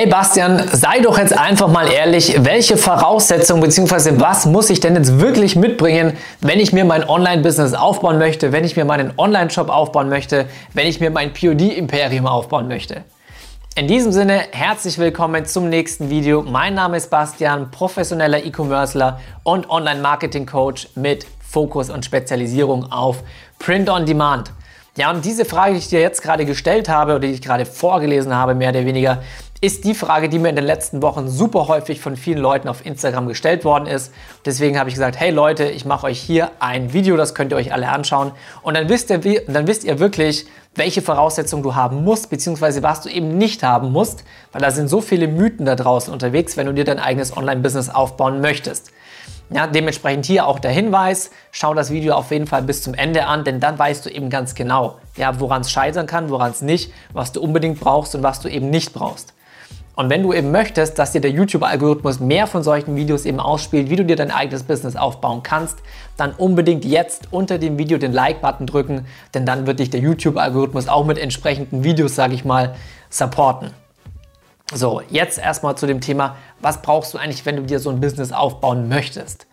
Hey Bastian, sei doch jetzt einfach mal ehrlich, welche Voraussetzungen bzw. was muss ich denn jetzt wirklich mitbringen, wenn ich mir mein Online-Business aufbauen möchte, wenn ich mir meinen Online-Shop aufbauen möchte, wenn ich mir mein POD-Imperium aufbauen möchte? In diesem Sinne, herzlich willkommen zum nächsten Video. Mein Name ist Bastian, professioneller E-Commercer und Online-Marketing-Coach mit Fokus und Spezialisierung auf Print on Demand. Ja, und diese Frage, die ich dir jetzt gerade gestellt habe oder die ich gerade vorgelesen habe, mehr oder weniger, ist die Frage, die mir in den letzten Wochen super häufig von vielen Leuten auf Instagram gestellt worden ist. Deswegen habe ich gesagt, hey Leute, ich mache euch hier ein Video, das könnt ihr euch alle anschauen. Und dann wisst ihr, dann wisst ihr wirklich, welche Voraussetzungen du haben musst, beziehungsweise was du eben nicht haben musst, weil da sind so viele Mythen da draußen unterwegs, wenn du dir dein eigenes Online-Business aufbauen möchtest. Ja, dementsprechend hier auch der Hinweis, schau das Video auf jeden Fall bis zum Ende an, denn dann weißt du eben ganz genau, ja, woran es scheitern kann, woran es nicht, was du unbedingt brauchst und was du eben nicht brauchst. Und wenn du eben möchtest, dass dir der YouTube-Algorithmus mehr von solchen Videos eben ausspielt, wie du dir dein eigenes Business aufbauen kannst, dann unbedingt jetzt unter dem Video den Like-Button drücken, denn dann wird dich der YouTube-Algorithmus auch mit entsprechenden Videos, sage ich mal, supporten. So, jetzt erstmal zu dem Thema, was brauchst du eigentlich, wenn du dir so ein Business aufbauen möchtest?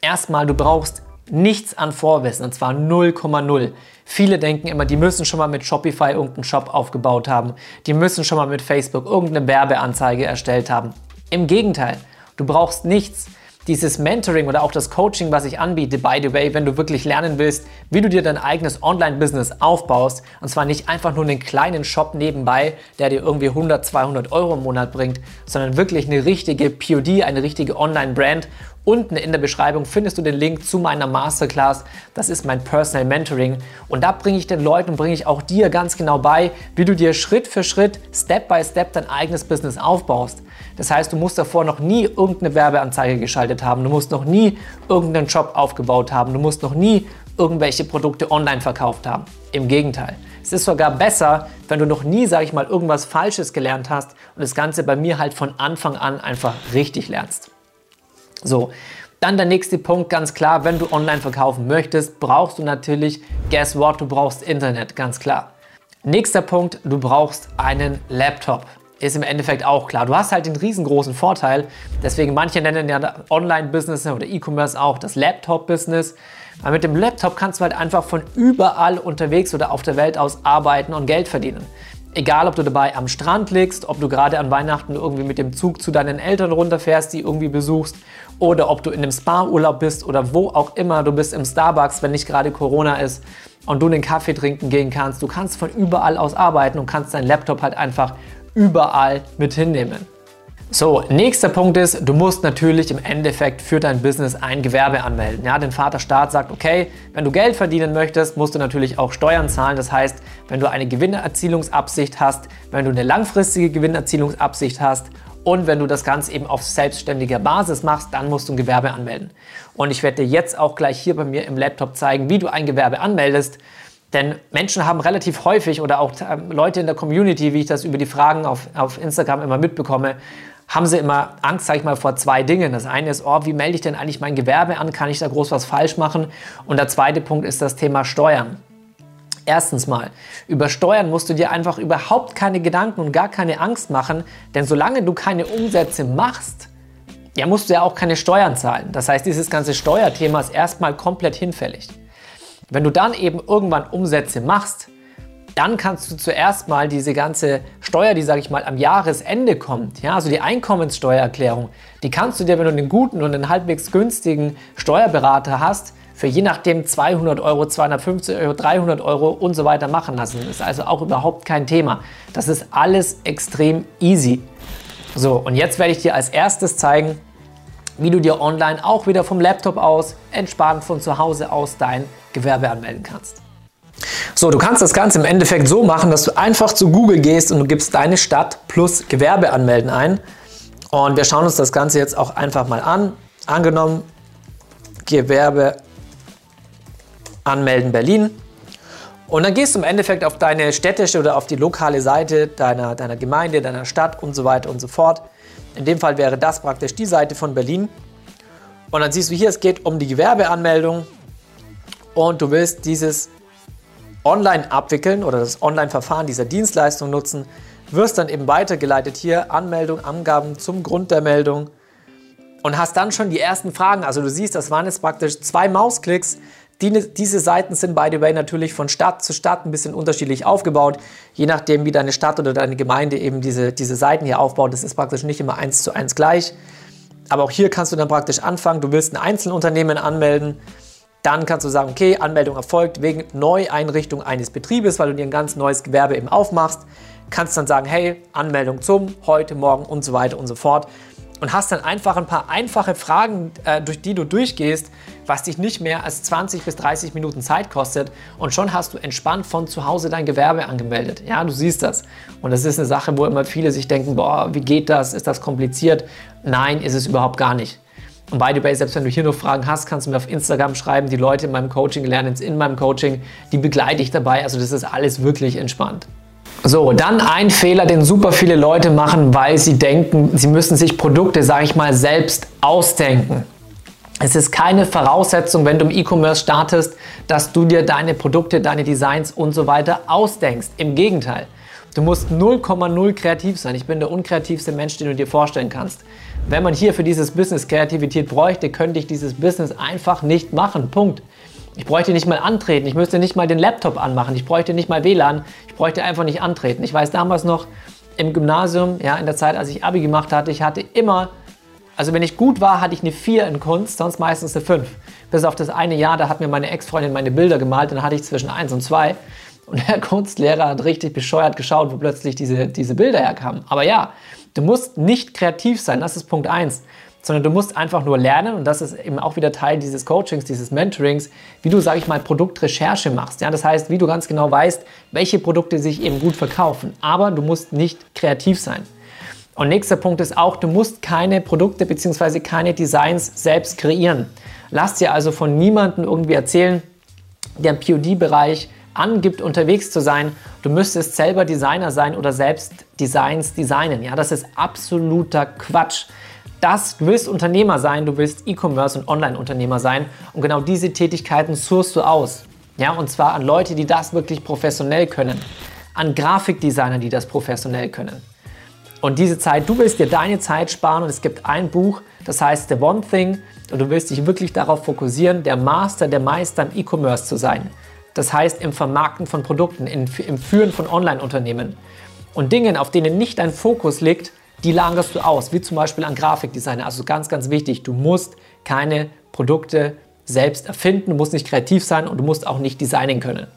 Erstmal, du brauchst nichts an Vorwissen und zwar 0,0. Viele denken immer, die müssen schon mal mit Shopify irgendeinen Shop aufgebaut haben. Die müssen schon mal mit Facebook irgendeine Werbeanzeige erstellt haben. Im Gegenteil, du brauchst nichts. Dieses Mentoring oder auch das Coaching, was ich anbiete, by the way, wenn du wirklich lernen willst, wie du dir dein eigenes Online-Business aufbaust, und zwar nicht einfach nur einen kleinen Shop nebenbei, der dir irgendwie 100, 200 Euro im Monat bringt, sondern wirklich eine richtige POD, eine richtige Online-Brand Unten in der Beschreibung findest du den Link zu meiner Masterclass. Das ist mein Personal Mentoring. Und da bringe ich den Leuten und bringe ich auch dir ganz genau bei, wie du dir Schritt für Schritt, Step by Step dein eigenes Business aufbaust. Das heißt, du musst davor noch nie irgendeine Werbeanzeige geschaltet haben. Du musst noch nie irgendeinen Job aufgebaut haben. Du musst noch nie irgendwelche Produkte online verkauft haben. Im Gegenteil. Es ist sogar besser, wenn du noch nie, sage ich mal, irgendwas Falsches gelernt hast und das Ganze bei mir halt von Anfang an einfach richtig lernst. So, dann der nächste Punkt, ganz klar, wenn du online verkaufen möchtest, brauchst du natürlich, guess what, du brauchst Internet, ganz klar. Nächster Punkt, du brauchst einen Laptop. Ist im Endeffekt auch klar. Du hast halt den riesengroßen Vorteil, deswegen manche nennen ja Online-Business oder E-Commerce auch das Laptop-Business. Weil mit dem Laptop kannst du halt einfach von überall unterwegs oder auf der Welt aus arbeiten und Geld verdienen. Egal, ob du dabei am Strand liegst, ob du gerade an Weihnachten irgendwie mit dem Zug zu deinen Eltern runterfährst, die irgendwie besuchst, oder ob du in einem Spa-Urlaub bist oder wo auch immer du bist im Starbucks, wenn nicht gerade Corona ist und du einen Kaffee trinken gehen kannst. Du kannst von überall aus arbeiten und kannst deinen Laptop halt einfach überall mit hinnehmen. So, nächster Punkt ist, du musst natürlich im Endeffekt für dein Business ein Gewerbe anmelden. Ja, den Vaterstaat sagt, okay, wenn du Geld verdienen möchtest, musst du natürlich auch Steuern zahlen. Das heißt, wenn du eine Gewinnerzielungsabsicht hast, wenn du eine langfristige Gewinnerzielungsabsicht hast und wenn du das Ganze eben auf selbstständiger Basis machst, dann musst du ein Gewerbe anmelden. Und ich werde dir jetzt auch gleich hier bei mir im Laptop zeigen, wie du ein Gewerbe anmeldest. Denn Menschen haben relativ häufig oder auch ähm, Leute in der Community, wie ich das über die Fragen auf, auf Instagram immer mitbekomme, haben sie immer Angst, sag ich mal, vor zwei Dingen. Das eine ist, oh, wie melde ich denn eigentlich mein Gewerbe an? Kann ich da groß was falsch machen? Und der zweite Punkt ist das Thema Steuern. Erstens mal, über Steuern musst du dir einfach überhaupt keine Gedanken und gar keine Angst machen, denn solange du keine Umsätze machst, ja, musst du ja auch keine Steuern zahlen. Das heißt, dieses ganze Steuerthema ist erstmal komplett hinfällig. Wenn du dann eben irgendwann Umsätze machst, dann kannst du zuerst mal diese ganze Steuer, die sage ich mal am Jahresende kommt, ja, also die Einkommenssteuererklärung, die kannst du dir, wenn du einen guten und einen halbwegs günstigen Steuerberater hast, für je nachdem 200 Euro, 250 Euro, 300 Euro und so weiter machen lassen. Das ist also auch überhaupt kein Thema. Das ist alles extrem easy. So, und jetzt werde ich dir als erstes zeigen, wie du dir online auch wieder vom Laptop aus, entspannt von zu Hause aus dein Gewerbe anmelden kannst. So, du kannst das Ganze im Endeffekt so machen, dass du einfach zu Google gehst und du gibst deine Stadt plus Gewerbe anmelden ein. Und wir schauen uns das Ganze jetzt auch einfach mal an. Angenommen, Gewerbe anmelden Berlin. Und dann gehst du im Endeffekt auf deine städtische oder auf die lokale Seite deiner, deiner Gemeinde, deiner Stadt und so weiter und so fort. In dem Fall wäre das praktisch die Seite von Berlin. Und dann siehst du hier, es geht um die Gewerbeanmeldung und du willst dieses online abwickeln oder das Online-Verfahren dieser Dienstleistung nutzen, wirst dann eben weitergeleitet hier, Anmeldung, Angaben zum Grund der Meldung und hast dann schon die ersten Fragen. Also du siehst, das waren jetzt praktisch zwei Mausklicks. Die, diese Seiten sind, by the way, natürlich von Stadt zu Stadt ein bisschen unterschiedlich aufgebaut. Je nachdem, wie deine Stadt oder deine Gemeinde eben diese, diese Seiten hier aufbaut, das ist praktisch nicht immer eins zu eins gleich. Aber auch hier kannst du dann praktisch anfangen. Du willst ein Einzelunternehmen anmelden. Dann kannst du sagen, okay, Anmeldung erfolgt wegen Neueinrichtung eines Betriebes, weil du dir ein ganz neues Gewerbe eben aufmachst. Kannst dann sagen, hey, Anmeldung zum, heute, morgen und so weiter und so fort und hast dann einfach ein paar einfache Fragen, äh, durch die du durchgehst, was dich nicht mehr als 20 bis 30 Minuten Zeit kostet und schon hast du entspannt von zu Hause dein Gewerbe angemeldet. Ja, du siehst das. Und das ist eine Sache, wo immer viele sich denken, boah, wie geht das? Ist das kompliziert? Nein, ist es überhaupt gar nicht. Und by the way, selbst wenn du hier noch Fragen hast, kannst du mir auf Instagram schreiben. Die Leute in meinem Coaching lernen es in meinem Coaching, die begleite ich dabei. Also das ist alles wirklich entspannt. So, dann ein Fehler, den super viele Leute machen, weil sie denken, sie müssen sich Produkte, sage ich mal, selbst ausdenken. Es ist keine Voraussetzung, wenn du im E-Commerce startest, dass du dir deine Produkte, deine Designs und so weiter ausdenkst. Im Gegenteil. Du musst 0,0 kreativ sein. Ich bin der unkreativste Mensch, den du dir vorstellen kannst. Wenn man hier für dieses Business Kreativität bräuchte, könnte ich dieses Business einfach nicht machen. Punkt. Ich bräuchte nicht mal antreten, ich müsste nicht mal den Laptop anmachen, ich bräuchte nicht mal WLAN, ich bräuchte einfach nicht antreten. Ich weiß damals noch im Gymnasium, ja, in der Zeit, als ich Abi gemacht hatte, ich hatte immer, also wenn ich gut war, hatte ich eine 4 in Kunst, sonst meistens eine 5. Bis auf das eine Jahr, da hat mir meine Ex-Freundin meine Bilder gemalt, dann hatte ich zwischen 1 und 2. Und der Kunstlehrer hat richtig bescheuert geschaut, wo plötzlich diese, diese Bilder herkamen. Aber ja, du musst nicht kreativ sein, das ist Punkt 1 sondern du musst einfach nur lernen und das ist eben auch wieder Teil dieses Coachings, dieses Mentorings, wie du, sage ich mal, Produktrecherche machst. Ja, das heißt, wie du ganz genau weißt, welche Produkte sich eben gut verkaufen. Aber du musst nicht kreativ sein. Und nächster Punkt ist auch, du musst keine Produkte bzw. keine Designs selbst kreieren. Lass dir also von niemandem irgendwie erzählen, der im POD-Bereich angibt, unterwegs zu sein. Du müsstest selber Designer sein oder selbst Designs designen. Ja, das ist absoluter Quatsch das, du willst Unternehmer sein, du willst E-Commerce und Online-Unternehmer sein und genau diese Tätigkeiten sourst du aus. Ja, und zwar an Leute, die das wirklich professionell können, an Grafikdesigner, die das professionell können. Und diese Zeit, du willst dir deine Zeit sparen und es gibt ein Buch, das heißt The One Thing und du willst dich wirklich darauf fokussieren, der Master, der Meister im E-Commerce zu sein. Das heißt im Vermarkten von Produkten, im Führen von Online-Unternehmen und Dingen, auf denen nicht dein Fokus liegt, die lagerst du aus, wie zum Beispiel an Grafikdesigner. Also ganz, ganz wichtig, du musst keine Produkte selbst erfinden, du musst nicht kreativ sein und du musst auch nicht designen können.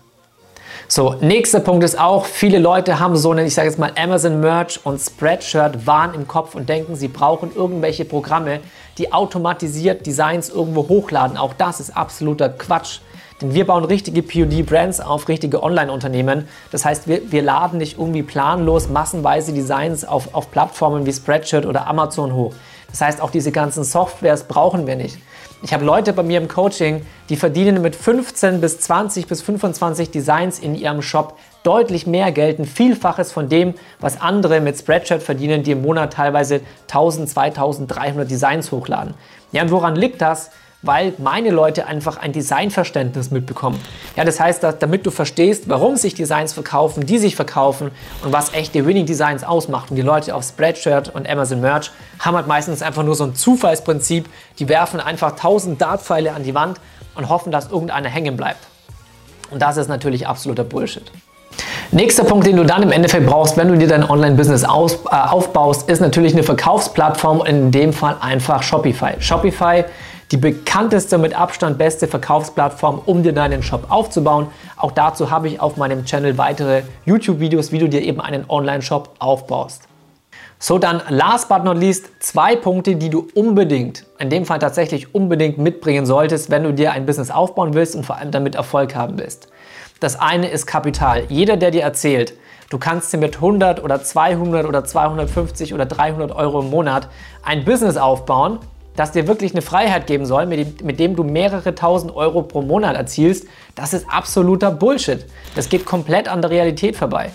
So, nächster Punkt ist auch, viele Leute haben so einen, ich sage jetzt mal, Amazon Merch und Spreadshirt Wahn im Kopf und denken, sie brauchen irgendwelche Programme, die automatisiert Designs irgendwo hochladen. Auch das ist absoluter Quatsch. Denn wir bauen richtige POD-Brands auf, richtige Online-Unternehmen. Das heißt, wir, wir laden nicht irgendwie planlos massenweise Designs auf, auf Plattformen wie Spreadshirt oder Amazon hoch. Das heißt, auch diese ganzen Softwares brauchen wir nicht. Ich habe Leute bei mir im Coaching, die verdienen mit 15 bis 20 bis 25 Designs in ihrem Shop deutlich mehr Geld, ein Vielfaches von dem, was andere mit Spreadshirt verdienen, die im Monat teilweise 1000, 2300 Designs hochladen. Ja, und woran liegt das? Weil meine Leute einfach ein Designverständnis mitbekommen. Ja, das heißt, dass, damit du verstehst, warum sich Designs verkaufen, die sich verkaufen und was echte Winning Designs ausmacht. Und die Leute auf Spreadshirt und Amazon Merch haben halt meistens einfach nur so ein Zufallsprinzip. Die werfen einfach tausend Dartpfeile an die Wand und hoffen, dass irgendeiner hängen bleibt. Und das ist natürlich absoluter Bullshit. Nächster Punkt, den du dann im Endeffekt brauchst, wenn du dir dein Online-Business äh, aufbaust, ist natürlich eine Verkaufsplattform, in dem Fall einfach Shopify. Shopify die bekannteste, mit Abstand beste Verkaufsplattform, um dir deinen Shop aufzubauen. Auch dazu habe ich auf meinem Channel weitere YouTube-Videos, wie du dir eben einen Online-Shop aufbaust. So, dann last but not least zwei Punkte, die du unbedingt, in dem Fall tatsächlich unbedingt mitbringen solltest, wenn du dir ein Business aufbauen willst und vor allem damit Erfolg haben willst. Das eine ist Kapital. Jeder, der dir erzählt, du kannst dir mit 100 oder 200 oder 250 oder 300 Euro im Monat ein Business aufbauen, das dir wirklich eine Freiheit geben soll, mit dem, mit dem du mehrere tausend Euro pro Monat erzielst, das ist absoluter Bullshit. Das geht komplett an der Realität vorbei.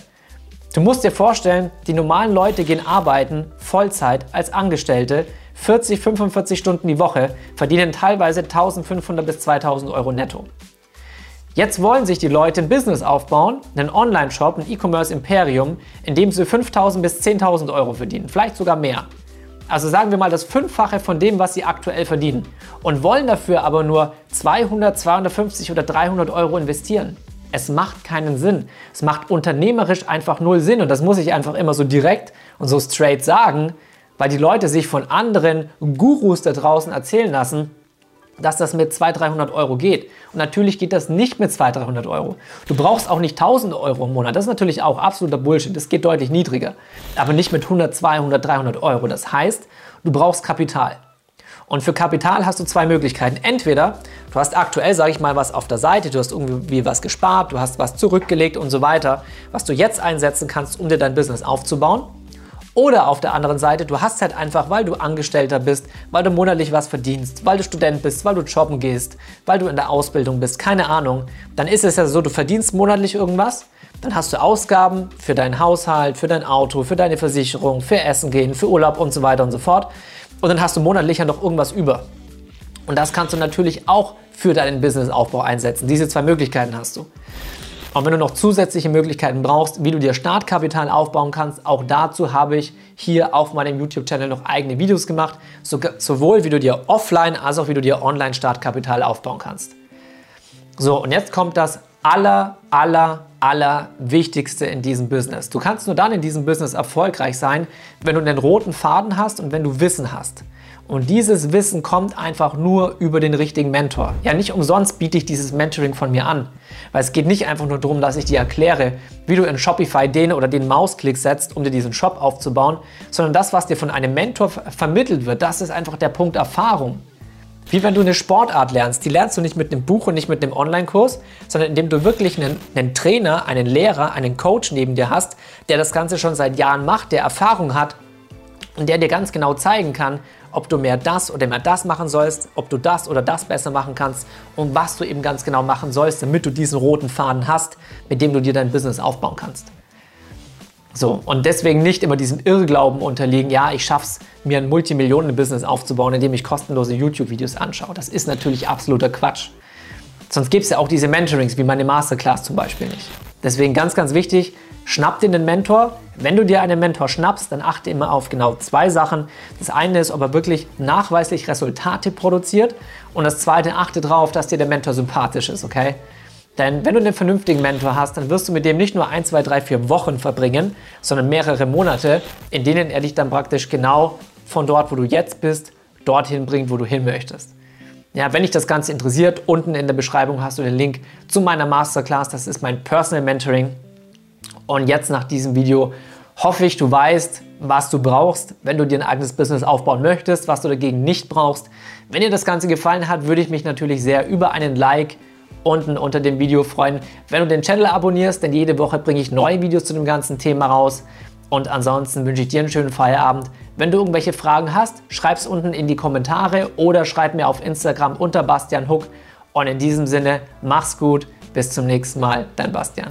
Du musst dir vorstellen, die normalen Leute gehen arbeiten, Vollzeit, als Angestellte, 40, 45 Stunden die Woche, verdienen teilweise 1500 bis 2000 Euro netto. Jetzt wollen sich die Leute ein Business aufbauen, einen Online-Shop, ein E-Commerce-Imperium, in dem sie 5.000 bis 10.000 Euro verdienen, vielleicht sogar mehr. Also sagen wir mal das Fünffache von dem, was sie aktuell verdienen und wollen dafür aber nur 200, 250 oder 300 Euro investieren. Es macht keinen Sinn. Es macht unternehmerisch einfach null Sinn und das muss ich einfach immer so direkt und so straight sagen, weil die Leute sich von anderen Gurus da draußen erzählen lassen, dass das mit 200, 300 Euro geht. Und natürlich geht das nicht mit 200, 300 Euro. Du brauchst auch nicht 1000 Euro im Monat. Das ist natürlich auch absoluter Bullshit. Das geht deutlich niedriger. Aber nicht mit 100, 200, 300 Euro. Das heißt, du brauchst Kapital. Und für Kapital hast du zwei Möglichkeiten. Entweder du hast aktuell, sage ich mal, was auf der Seite, du hast irgendwie was gespart, du hast was zurückgelegt und so weiter, was du jetzt einsetzen kannst, um dir dein Business aufzubauen. Oder auf der anderen Seite, du hast halt einfach, weil du Angestellter bist, weil du monatlich was verdienst, weil du Student bist, weil du jobben gehst, weil du in der Ausbildung bist, keine Ahnung, dann ist es ja so, du verdienst monatlich irgendwas, dann hast du Ausgaben für deinen Haushalt, für dein Auto, für deine Versicherung, für Essen gehen, für Urlaub und so weiter und so fort. Und dann hast du monatlich ja noch irgendwas über. Und das kannst du natürlich auch für deinen Businessaufbau einsetzen. Diese zwei Möglichkeiten hast du. Und wenn du noch zusätzliche Möglichkeiten brauchst, wie du dir Startkapital aufbauen kannst, auch dazu habe ich hier auf meinem YouTube-Channel noch eigene Videos gemacht, sowohl wie du dir offline als auch wie du dir online Startkapital aufbauen kannst. So, und jetzt kommt das aller, aller, aller Wichtigste in diesem Business. Du kannst nur dann in diesem Business erfolgreich sein, wenn du einen roten Faden hast und wenn du Wissen hast. Und dieses Wissen kommt einfach nur über den richtigen Mentor. Ja, nicht umsonst biete ich dieses Mentoring von mir an. Weil es geht nicht einfach nur darum, dass ich dir erkläre, wie du in Shopify den oder den Mausklick setzt, um dir diesen Shop aufzubauen, sondern das, was dir von einem Mentor vermittelt wird, das ist einfach der Punkt Erfahrung. Wie wenn du eine Sportart lernst. Die lernst du nicht mit einem Buch und nicht mit einem Online-Kurs, sondern indem du wirklich einen, einen, Trainer, einen Lehrer, einen Coach neben dir hast, der das Ganze schon seit Jahren macht, der Erfahrung hat und der dir ganz genau zeigen kann, ob du mehr das oder mehr das machen sollst, ob du das oder das besser machen kannst und was du eben ganz genau machen sollst, damit du diesen roten Faden hast, mit dem du dir dein Business aufbauen kannst. So, und deswegen nicht immer diesem Irrglauben unterliegen, ja, ich schaff's, mir ein Multimillionen-Business aufzubauen, indem ich kostenlose YouTube-Videos anschaue. Das ist natürlich absoluter Quatsch. Sonst gibt es ja auch diese Mentorings, wie meine Masterclass zum Beispiel nicht. Deswegen ganz, ganz wichtig, Schnapp dir einen Mentor. Wenn du dir einen Mentor schnappst, dann achte immer auf genau zwei Sachen. Das eine ist, ob er wirklich nachweislich Resultate produziert. Und das zweite, achte darauf, dass dir der Mentor sympathisch ist, okay? Denn wenn du einen vernünftigen Mentor hast, dann wirst du mit dem nicht nur ein, zwei, drei, vier Wochen verbringen, sondern mehrere Monate, in denen er dich dann praktisch genau von dort, wo du jetzt bist, dorthin bringt, wo du hin möchtest. Ja, wenn dich das Ganze interessiert, unten in der Beschreibung hast du den Link zu meiner Masterclass. Das ist mein Personal Mentoring. Und jetzt nach diesem Video hoffe ich, du weißt, was du brauchst, wenn du dir ein eigenes Business aufbauen möchtest, was du dagegen nicht brauchst. Wenn dir das Ganze gefallen hat, würde ich mich natürlich sehr über einen Like unten unter dem Video freuen. Wenn du den Channel abonnierst, denn jede Woche bringe ich neue Videos zu dem ganzen Thema raus. Und ansonsten wünsche ich dir einen schönen Feierabend. Wenn du irgendwelche Fragen hast, schreib es unten in die Kommentare oder schreib mir auf Instagram unter Bastian Huck. Und in diesem Sinne, mach's gut, bis zum nächsten Mal, dein Bastian.